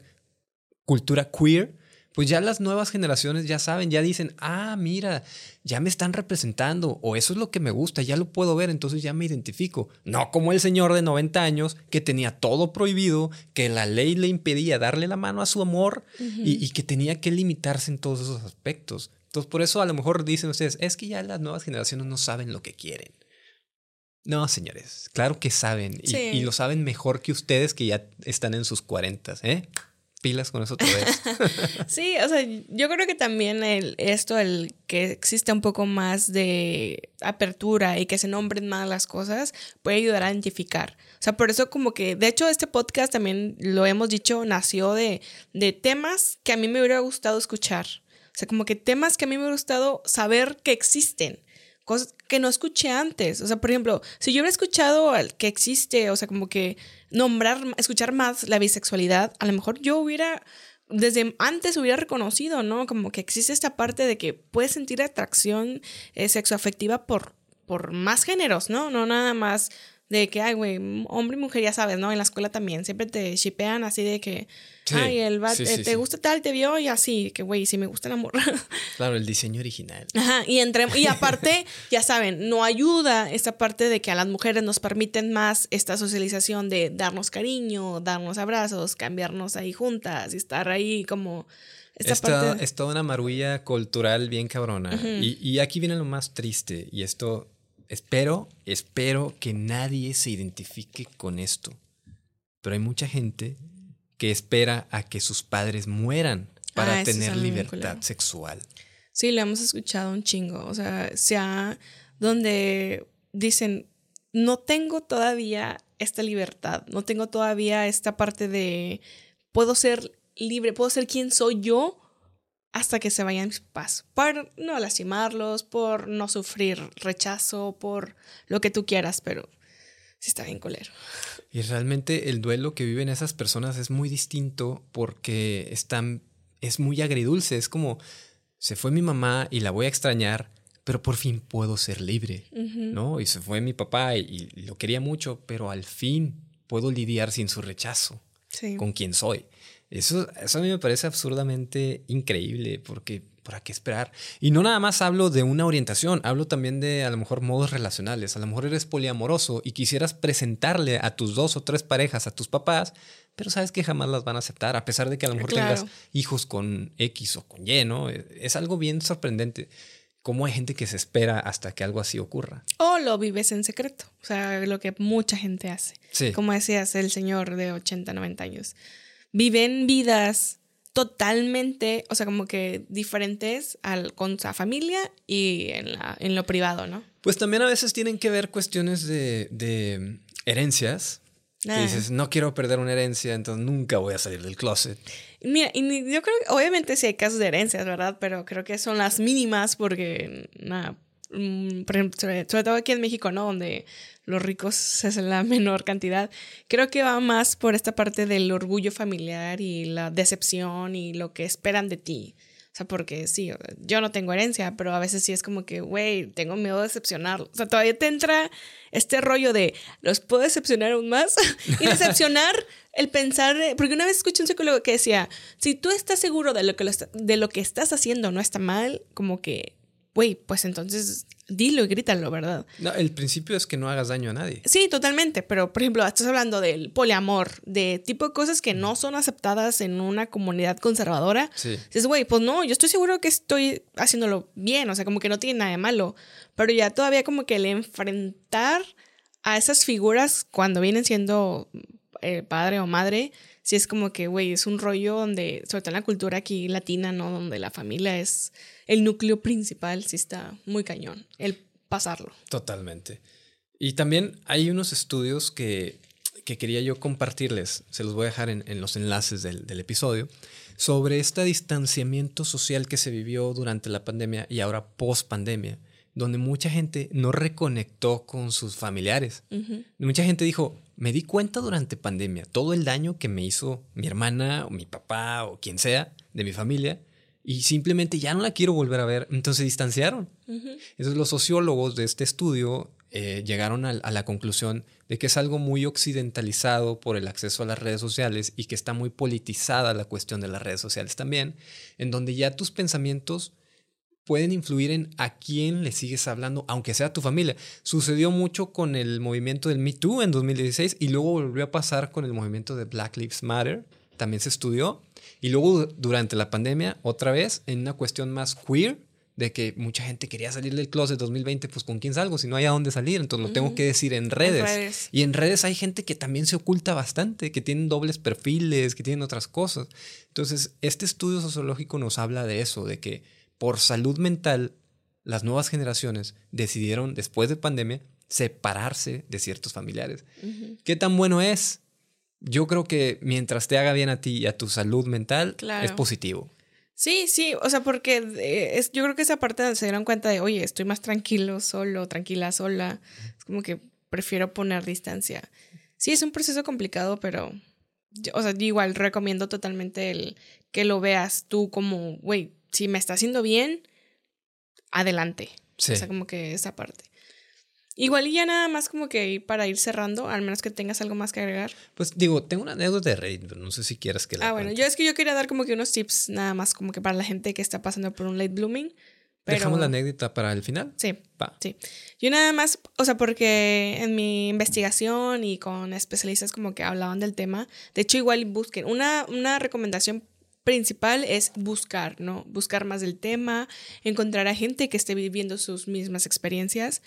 cultura queer, pues ya las nuevas generaciones ya saben, ya dicen, ah, mira, ya me están representando, o eso es lo que me gusta, ya lo puedo ver, entonces ya me identifico. No como el señor de 90 años que tenía todo prohibido, que la ley le impedía darle la mano a su amor y, y que tenía que limitarse en todos esos aspectos. Entonces, por eso a lo mejor dicen ustedes, es que ya las nuevas generaciones no saben lo que quieren. No, señores, claro que saben. Y, lo saben mejor que ustedes que ya están en sus cuarentas, ¿eh? Pilas con eso otra vez. sí, o sea, yo creo que también el, esto, el que existe un poco más de apertura y que se nombren más las cosas, puede ayudar a identificar. O sea, por eso como que, de hecho, este podcast también lo hemos dicho, nació de, de temas que a mí me hubiera gustado escuchar. O sea, como que temas que a mí me ha gustado saber que existen, cosas que no escuché antes. O sea, por ejemplo, si yo hubiera escuchado que existe, o sea, como que nombrar, escuchar más la bisexualidad, a lo mejor yo hubiera desde antes hubiera reconocido, ¿no? Como que existe esta parte de que puedes sentir atracción eh, sexoafectiva por, por más géneros, ¿no? No nada más de que, ay, güey, hombre y mujer, ya sabes, ¿no? En la escuela también, siempre te shipean así de que, ay, el eh, te gusta tal, te vio y así, que, güey, sí me gusta el amor. Claro, el diseño original. Ajá, y, entre, y aparte, ya saben, no ayuda esta parte de que a las mujeres nos permiten más esta socialización de darnos cariño, darnos abrazos, cambiarnos ahí juntas y estar ahí como... Esta, Es toda una marulla cultural bien cabrona. y, y aquí viene lo más triste, y esto espero, espero que nadie se identifique con esto. Pero hay mucha gente que espera a que sus padres mueran para ah, tener libertad sexual. Sí, lo hemos escuchado un chingo. O sea, sea donde dicen, no tengo todavía esta libertad, no tengo todavía esta parte de, puedo ser libre, puedo ser quien soy yo hasta que se vayan mis papás, por no lastimarlos, por no sufrir rechazo, por lo que tú quieras, pero sí está bien colero. Y realmente el duelo que viven esas personas es muy distinto porque están, es muy agridulce, es como, se fue mi mamá y la voy a extrañar, pero por fin puedo ser libre, ¿no? Y se fue mi papá y, lo quería mucho, pero al fin puedo lidiar sin su rechazo con quien soy. Eso, eso a mí me parece absurdamente increíble porque ¿para qué esperar? Y no nada más hablo de una orientación, hablo también de a lo mejor modos relacionales. A lo mejor eres poliamoroso y quisieras presentarle a tus dos o tres parejas a tus papás, pero sabes que jamás las van a aceptar, a pesar de que a lo mejor tengas hijos con X o con Y, ¿no? Es algo bien sorprendente. Cómo hay gente que se espera hasta que algo así ocurra. O lo vives en secreto. O sea, lo que mucha gente hace. Sí. Como decías el señor de 80, 90 años viven vidas totalmente, o sea, como que diferentes al, con su familia y en, la, en lo privado, ¿no? Pues también a veces tienen que ver cuestiones de, de herencias. Ah. dices, no quiero perder una herencia, entonces nunca voy a salir del closet. Mira, y yo creo que obviamente sí hay casos de herencias, ¿verdad? Pero creo que son las mínimas porque nada, mm, por ejemplo, sobre, sobre todo aquí en México, ¿no? Donde los ricos es la menor cantidad. Creo que va más por esta parte del orgullo familiar y la decepción y lo que esperan de ti. O sea, porque sí, yo no tengo herencia, pero a veces sí es como que, güey, tengo miedo de decepcionar. O sea, todavía te entra este rollo de, ¿los puedo decepcionar aún más? y decepcionar el pensar, porque una vez escuché un psicólogo que decía, si tú estás seguro de lo que, de lo que estás haciendo no está mal, como que güey, pues entonces dilo y grítalo, ¿verdad? No, el principio es que no hagas daño a nadie. Sí, totalmente, pero por ejemplo, estás hablando del poliamor, de tipo de cosas que no son aceptadas en una comunidad conservadora. Sí. Dices, güey, pues no, yo estoy seguro que estoy haciéndolo bien, o sea, como que no tiene nada de malo, pero ya todavía como que el enfrentar a esas figuras cuando vienen siendo eh, padre o madre, sí es como que, güey, es un rollo donde, sobre todo en la cultura aquí latina, ¿no? Donde la familia es el núcleo principal, sí está muy cañón, el pasarlo. Totalmente. Y también hay unos estudios que, que quería yo compartirles, se los voy a dejar en, en los enlaces del, del episodio, sobre este distanciamiento social que se vivió durante la pandemia y ahora post pandemia donde mucha gente no reconectó con sus familiares. Mucha gente dijo, me di cuenta durante pandemia todo el daño que me hizo mi hermana o mi papá o quien sea de mi familia y simplemente ya no la quiero volver a ver. Entonces se distanciaron. Entonces los sociólogos de este estudio eh, llegaron a, a, la conclusión de que es algo muy occidentalizado por el acceso a las redes sociales y que está muy politizada la cuestión de las redes sociales también, en donde ya tus pensamientos pueden influir en a quién le sigues hablando, aunque sea tu familia. Sucedió mucho con el movimiento del Me Too en 2016 y luego volvió a pasar con el movimiento de Black Lives Matter, también se estudió. Y luego durante la pandemia, otra vez, en una cuestión más queer, de que mucha gente quería salir del closet 2020, pues con quién salgo si no hay a dónde salir, entonces lo tengo que decir en redes. en redes. Y en redes hay gente que también se oculta bastante, que tienen dobles perfiles, que tienen otras cosas. Entonces, este estudio sociológico nos habla de eso, de que por salud mental, las nuevas generaciones decidieron, después de pandemia, separarse de ciertos familiares. ¿Qué tan bueno es? Yo creo que mientras te haga bien a ti y a tu salud mental, es positivo. Sí, sí, o sea, porque eh, es, yo creo que esa parte se dieron cuenta de, oye, estoy más tranquilo solo, tranquila sola. Es como que prefiero poner distancia. Sí, es un proceso complicado, pero, o sea, yo igual recomiendo totalmente el que lo veas tú como, güey, si me está haciendo bien, adelante. O sea, como que esa parte. Igual y ya nada más como que para ir cerrando, al menos que tengas algo más que agregar. Pues digo, tengo una anécdota de Reddit, pero no sé si quieras que la Ah, bueno, yo es que yo quería dar como que unos tips nada más como que para la gente que está pasando por un late blooming. Pero... ¿Dejamos la anécdota para el final? Sí. Sí. Yo nada más, o sea, porque en mi investigación y con especialistas como que hablaban del tema, de hecho igual busquen una, una recomendación principal es buscar, ¿no? Buscar más del tema, encontrar a gente que esté viviendo sus mismas experiencias,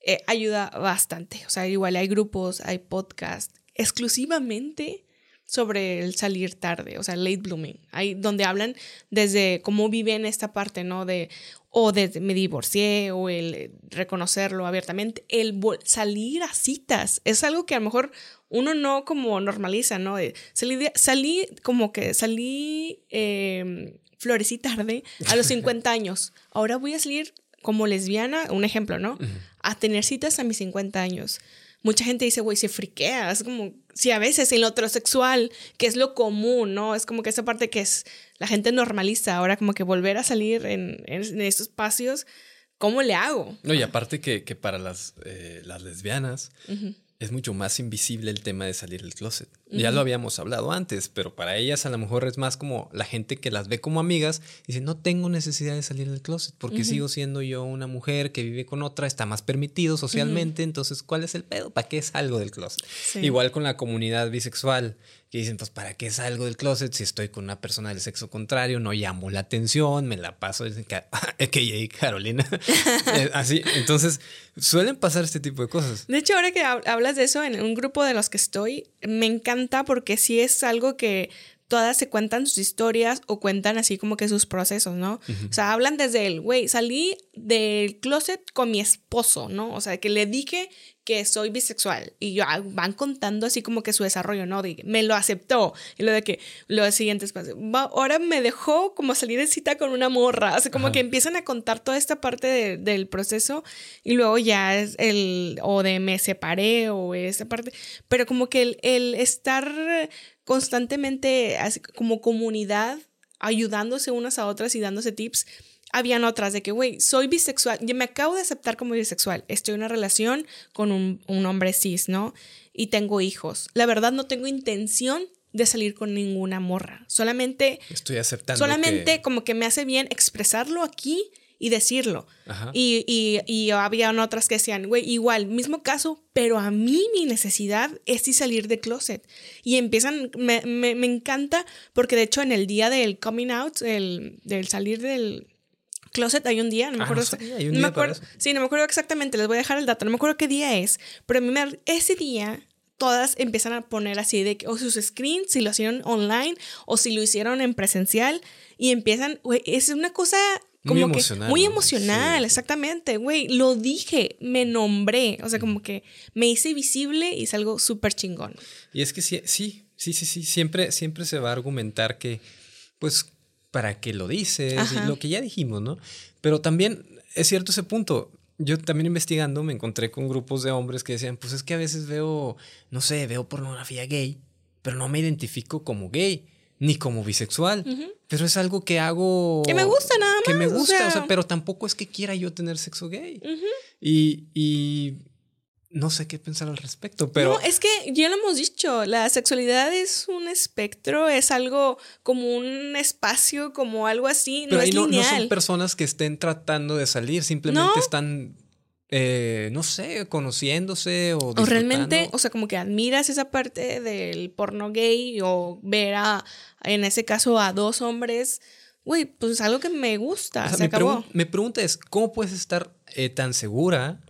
eh, ayuda bastante. O sea, igual hay grupos, hay podcasts exclusivamente sobre el salir tarde, o sea, late blooming, ahí donde hablan desde cómo viven esta parte, ¿no? De, o desde me divorcié, o el reconocerlo abiertamente, el salir a citas, es algo que a lo mejor uno no como normaliza, ¿no? salí, salí como que salí eh, florecí tarde a los 50 años, ahora voy a salir como lesbiana, un ejemplo, ¿no? A tener citas a mis 50 años mucha gente dice, güey, se friquea, es como, si a veces en lo heterosexual, que es lo común, ¿no? Es como que esa parte que es, la gente normaliza, ahora como que volver a salir en, en, estos espacios, ¿cómo le hago? No, y aparte que, que para las, eh, las lesbianas, es mucho más invisible el tema de salir del closet. Ya lo habíamos hablado antes, pero para ellas a lo mejor es más como la gente que las ve como amigas y dice, no tengo necesidad de salir del closet porque sigo siendo yo una mujer que vive con otra, está más permitido socialmente, entonces ¿cuál es el pedo? ¿Para qué salgo del closet? Igual con la comunidad bisexual que dicen, pues, ¿para qué salgo del closet si estoy con una persona del sexo contrario? No llamo la atención, me la paso, dicen que, que Carolina. Eh, así, entonces, suelen pasar este tipo de cosas. De hecho, ahora que hablas de eso, en un grupo de los que estoy, me encanta porque sí es algo que todas se cuentan sus historias o cuentan así como que sus procesos, ¿no? O sea, hablan desde el, güey, salí del closet con mi esposo, ¿no? O sea, que le dije que soy bisexual y yo, ah, van contando así como que su desarrollo, ¿no? De, me lo aceptó y lo de que lo siguiente es, ahora me dejó como salir de cita con una morra, o sea, como que empiezan a contar toda esta parte del proceso y luego ya es el, o de me separé o esa parte, pero como que el, el estar constantemente como comunidad ayudándose unas a otras y dándose tips. Habían otras de que, güey, soy bisexual, yo me acabo de aceptar como bisexual, estoy en una relación con un, un hombre cis, ¿no? Y tengo hijos. La verdad no tengo intención de salir con ninguna morra. Solamente. Estoy aceptando. Solamente como que me hace bien expresarlo aquí y decirlo. Y, y, y, habían otras que decían, güey, igual, mismo caso, pero a mí mi necesidad es sí salir de closet. Y empiezan, me, me, me, encanta, porque de hecho en el día del coming out, el, del salir del closet, hay un día, no me acuerdo. no, me acuerdo sí, no me acuerdo exactamente, les voy a dejar el dato, no me acuerdo qué día es, pero a mí me, ese día todas empiezan a poner así de que o sus screens, si lo hicieron online o si lo hicieron en presencial y empiezan, güey, es una cosa como muy emocional. Muy emocional, exactamente, güey. Lo dije, me nombré, o sea, como que me hice visible y es algo súper chingón. Y es que sí, sí, sí, sí, sí, siempre, siempre se va a argumentar que, pues, para qué lo dices, y lo que ya dijimos, ¿no? Pero también es cierto ese punto. Yo también investigando me encontré con grupos de hombres que decían, pues es que a veces veo, no sé, veo pornografía gay, pero no me identifico como gay ni como bisexual. Pero es algo que hago. Que me gusta nada más. Que me gusta, o sea, pero tampoco es que quiera yo tener sexo gay. y, y, no sé qué pensar al respecto, pero. No, es que ya lo hemos dicho, la sexualidad es un espectro, es algo como un espacio, como algo así. no es lineal. no son personas que estén tratando de salir, simplemente están eh, no sé, conociéndose o... O realmente, o sea, como que admiras esa parte del porno gay o ver a, en ese caso, a dos hombres. Güey, pues es algo que me gusta. se acabó. mi pregunta es, ¿cómo puedes estar eh, tan segura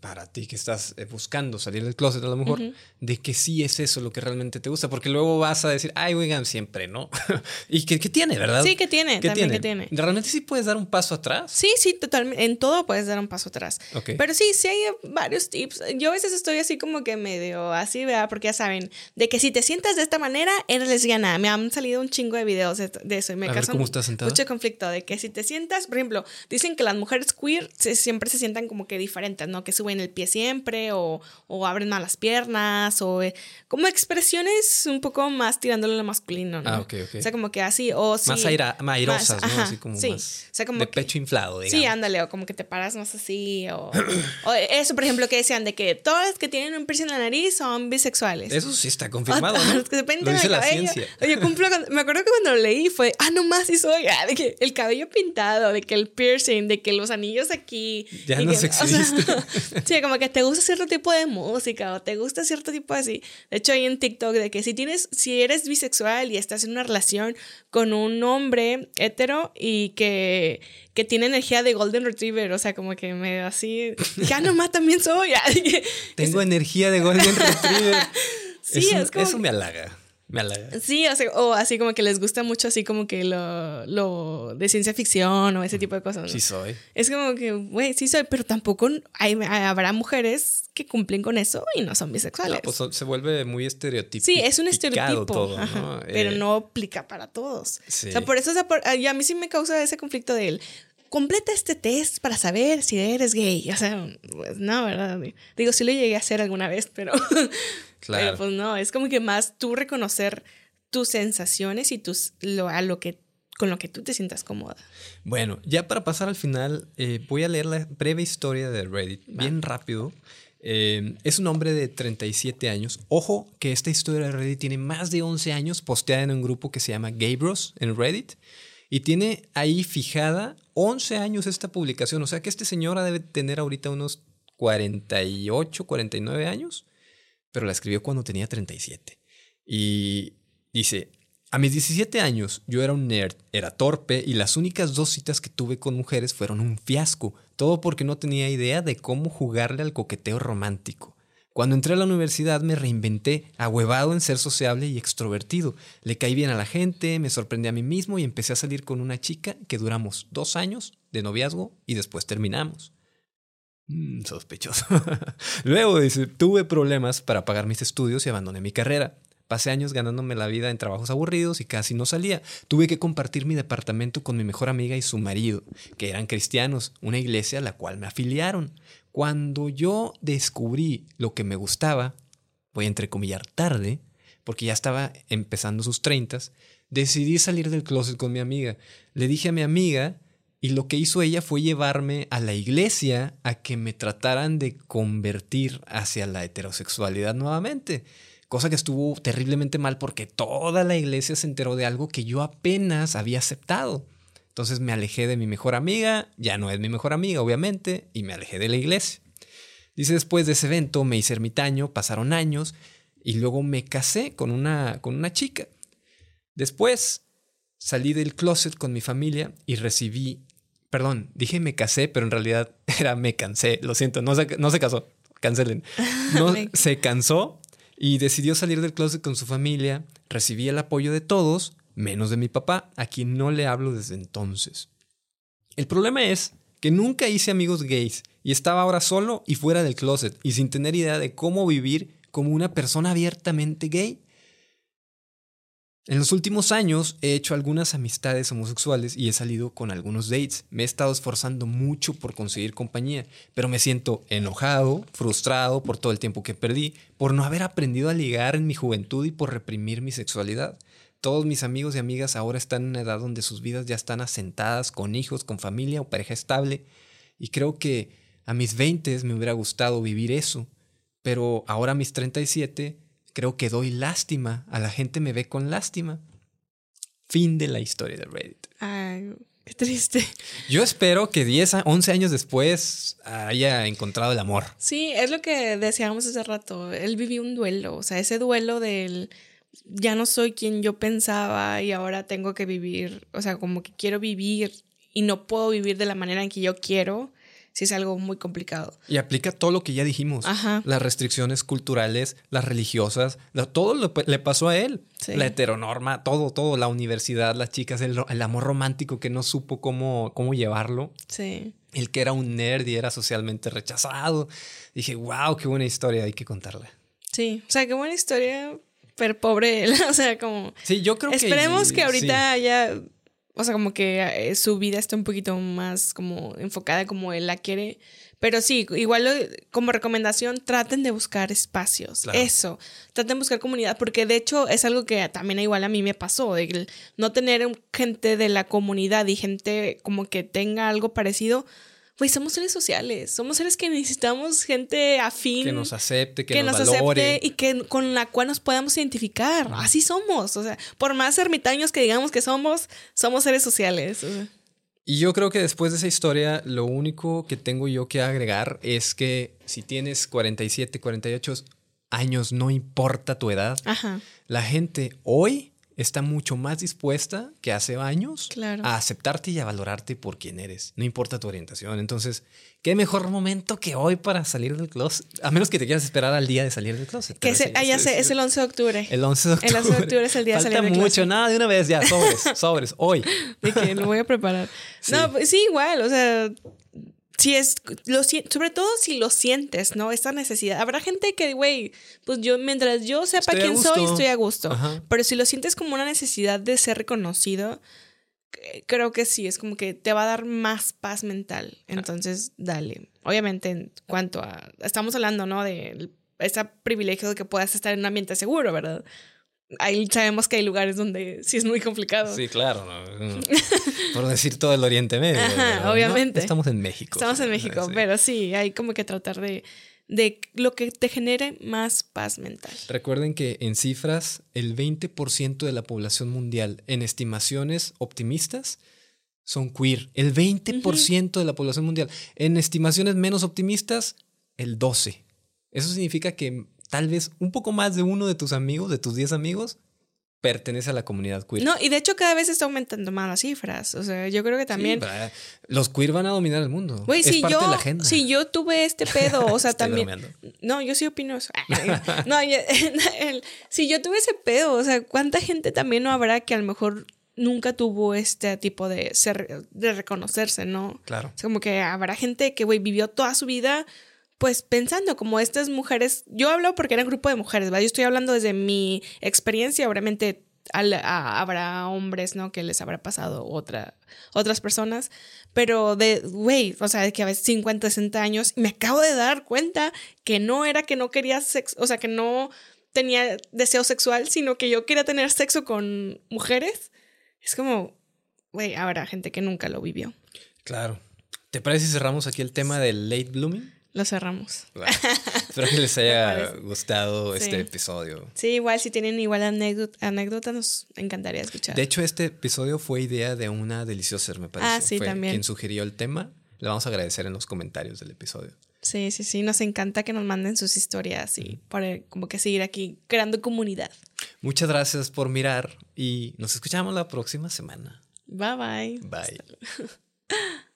para ti que estás eh, buscando salir del closet a lo mejor, de que sí es eso lo que realmente te gusta, porque luego vas a decir, ay, oigan, siempre, ¿no? y que, tiene, ¿verdad? Sí, que tiene, también que tiene. ¿Realmente sí puedes dar un paso atrás? Sí, sí, totalmente, en todo puedes dar un paso atrás. Pero sí, sí hay varios tips. Yo a veces estoy así como que medio así, ¿verdad? Porque ya saben, de que si te sientas de esta manera, eres lesbiana. Me han salido un chingo de videos de, eso y me causa mucho conflicto de que si te sientas, por ejemplo, dicen que las mujeres queer siempre se sientan como que diferentes, ¿no? Que suben el pie siempre o, o abren más las piernas o eh, como expresiones un poco más tirándole a lo masculino, ¿no? Ah, ok, ok. O sea, como que así o Más ¿no? así como más o sea, como de pecho inflado, digamos. Sí, ándale, o como que te paras más así o, o eso, por ejemplo, que decían de que todas que tienen un piercing en la nariz son bisexuales. Eso sí está confirmado, ¿no? Depende lo dice la ciencia. Oye, cumplo me acuerdo que cuando lo leí fue, ah, no más sí soy, ah, de que el cabello pintado, de que el piercing, de que los anillos aquí. Ya no se existe. sí, como que te gusta cierto tipo de música o te gusta cierto tipo así. De hecho, hay en TikTok de que si tienes, si eres bisexual y estás en una relación con un hombre hetero y que, que tiene energía de Golden Retriever, o sea, como que me así, ya nomás también soy. Tengo energía de Golden Retriever. sí, es como... Eso me halaga. Me Sí, o, sea, o, así como que les gusta mucho así como que lo, lo de ciencia ficción o ese tipo de cosas. Sí soy. Es como que, güey, sí soy, pero tampoco hay, habrá mujeres que cumplen con eso y no son bisexuales. pues se vuelve muy estereotipo. Sí, es un estereotipo. Todo, pero eh, no aplica para todos. O sea, por eso y a mí sí me causa ese conflicto de él completa este test para saber si eres gay. O sea, pues no, ¿verdad? Digo, sí lo llegué a hacer alguna vez, pero Claro. Pero pues no, es como que más tú reconocer tus sensaciones y tus, lo, a lo que, con lo que tú te sientas cómoda. Bueno, ya para pasar al final, eh, voy a leer la breve historia de Reddit, bien rápido. Eh, es un hombre de 37 años. Ojo que esta historia de Reddit tiene más de 11 años posteada en un grupo que se llama Gaybros en Reddit. Y tiene ahí fijada 11 años esta publicación. O sea que este señor debe tener ahorita unos 48, 49 años pero la escribió cuando tenía 37. Y dice, a mis 17 años yo era un nerd, era torpe y las únicas dos citas que tuve con mujeres fueron un fiasco, todo porque no tenía idea de cómo jugarle al coqueteo romántico. Cuando entré a la universidad me reinventé, ahuevado en ser sociable y extrovertido. Le caí bien a la gente, me sorprendí a mí mismo y empecé a salir con una chica que duramos dos años de noviazgo y después terminamos. Mm, sospechoso. Luego dice, tuve problemas para pagar mis estudios y abandoné mi carrera. Pasé años ganándome la vida en trabajos aburridos y casi no salía. Tuve que compartir mi departamento con mi mejor amiga y su marido, que eran cristianos, una iglesia a la cual me afiliaron. Cuando yo descubrí lo que me gustaba, voy a entrecomillar tarde, porque ya estaba empezando sus treintas, decidí salir del closet con mi amiga. Le dije a mi amiga y lo que hizo ella fue llevarme a la iglesia a que me trataran de convertir hacia la heterosexualidad nuevamente cosa que estuvo terriblemente mal porque toda la iglesia se enteró de algo que yo apenas había aceptado. Entonces me alejé de mi mejor amiga, ya no es mi mejor amiga, obviamente, y me alejé de la iglesia. Dice, después de ese evento me hice ermitaño, pasaron años, y luego me casé con una, con una chica. Después salí del closet con mi familia y recibí, perdón, dije me casé, pero en realidad era me cansé, lo siento, no se, no se casó, cancelen. No, se cansó y decidió salir del closet con su familia, recibí el apoyo de todos, menos de mi papá, a quien no le hablo desde entonces. El problema es que nunca hice amigos gays y estaba ahora solo y fuera del closet y sin tener idea de cómo vivir como una persona abiertamente gay. En los últimos años he hecho algunas amistades homosexuales y he salido con algunos dates. Me he estado esforzando mucho por conseguir compañía, pero me siento enojado, frustrado por todo el tiempo que perdí, por no haber aprendido a ligar en mi juventud y por reprimir mi sexualidad. Todos mis amigos y amigas ahora están en una edad donde sus vidas ya están asentadas con hijos, con familia o pareja estable. Y creo que a mis 20 me hubiera gustado vivir eso, pero ahora a mis 37 creo que doy lástima. A la gente me ve con lástima. Fin de la historia de Reddit. Ay, qué triste. Yo espero que 10, 11 años después haya encontrado el amor. Sí, es lo que decíamos hace rato. Él vivió un duelo, o sea, ese duelo del ya no soy quien yo pensaba y ahora tengo que vivir, o sea, como que quiero vivir y no puedo vivir de la manera en que yo quiero sí es algo muy complicado. Y aplica todo lo que ya dijimos. Las restricciones culturales, las religiosas, todo lo, le pasó a él. La heteronorma, todo, todo, la universidad, las chicas, el, amor romántico que no supo cómo, cómo llevarlo. Sí. El que era un nerd y era socialmente rechazado. Dije, wow, qué buena historia, hay que contarla. Sí, o sea, qué buena historia, pero pobre él. o sea, como... Sí, yo creo que... Esperemos que ahorita haya o sea, como que eh, su vida está un poquito más como enfocada como él la quiere. Pero sí, igual como recomendación, traten de buscar espacios. Eso. Traten de buscar comunidad, porque de hecho es algo que también igual a mí me pasó, de no tener gente de la comunidad y gente como que tenga algo parecido güey, somos seres sociales, somos seres que necesitamos gente afín. Que nos acepte, que, nos, acepte y que con la cual nos podamos identificar. Así somos, o sea, por más ermitaños que digamos que somos, somos seres sociales. Y yo creo que después de esa historia, lo único que tengo yo que agregar es que si tienes 47, 48 años, no importa tu edad, la gente hoy está mucho más dispuesta que hace años a aceptarte y a valorarte por quien eres, no importa tu orientación. Entonces, ¿qué mejor momento que hoy para salir del closet? A menos que te quieras esperar al día de salir del closet. Que ah, ya sé, es el 11 de octubre. El 11 de octubre. El 11 de octubre es el día de salir del mucho, nada, de una vez ya, sobres, sobres, hoy. De que lo voy a preparar. No, pues sí, igual, o sea, si es, lo, sobre todo si lo sientes, ¿no? Esta necesidad. Habrá gente que, güey, pues yo, mientras yo sepa quién soy, estoy a gusto. Pero si lo sientes como una necesidad de ser reconocido, creo que sí, es como que te va a dar más paz mental. Entonces, dale. Obviamente, en cuanto a, estamos hablando, ¿no? De ese privilegio de que puedas estar en un ambiente seguro, ¿verdad? Ahí sabemos que hay lugares donde sí es muy complicado. Sí, claro. Por decir todo el Oriente Medio. Ajá, obviamente. estamos en México. Estamos en México, pero sí, hay como que tratar de, de lo que te genere más paz mental. Recuerden que en cifras, el 20% de la población mundial, en estimaciones optimistas, son queer. El 20% de la población mundial. En estimaciones menos optimistas, el 12%. Eso significa que tal vez un poco más de uno de tus amigos, de tus 10 amigos, pertenece a la comunidad queer. No, y de hecho cada vez está aumentando más las cifras. O sea, yo creo que también. Sí, los queer van a dominar el mundo. Güey, si parte yo, de la agenda. si yo tuve este pedo, o sea, Estoy también. bromeando. No, yo sí opino eso. no, yo- el- si yo tuve ese pedo, o sea, ¿cuánta gente también no habrá que a lo mejor nunca tuvo este tipo de ser, de reconocerse, ¿no? Claro. Es como que habrá gente que, güey, vivió toda su vida, pues pensando como estas mujeres. Yo hablo porque era un grupo de mujeres, ¿verdad? Yo estoy hablando desde mi experiencia, obviamente. habrá hombres, ¿no? Que les habrá pasado otra, otras personas, pero de, güey, o sea, de que a veces 50, 60 años, me acabo de dar cuenta que no era que no quería sexo, o sea, que no tenía deseo sexual, sino que yo quería tener sexo con mujeres. Es como, güey, habrá gente que nunca lo vivió. Claro. ¿Te parece si cerramos aquí el tema del late blooming? Lo cerramos. Bueno, espero que les haya gustado Sí. este episodio. Sí, igual si tienen igual anécdota, anécdota nos encantaría escuchar. De hecho, este episodio fue idea de una deliciosa, me parece. Ah, sí, Fue también. Quien sugirió el tema. Le vamos a agradecer en los comentarios del episodio. Sí, sí, sí, nos encanta que nos manden sus historias y para como que seguir aquí creando comunidad. Muchas gracias por mirar y nos escuchamos la próxima semana. Bye bye. Bye.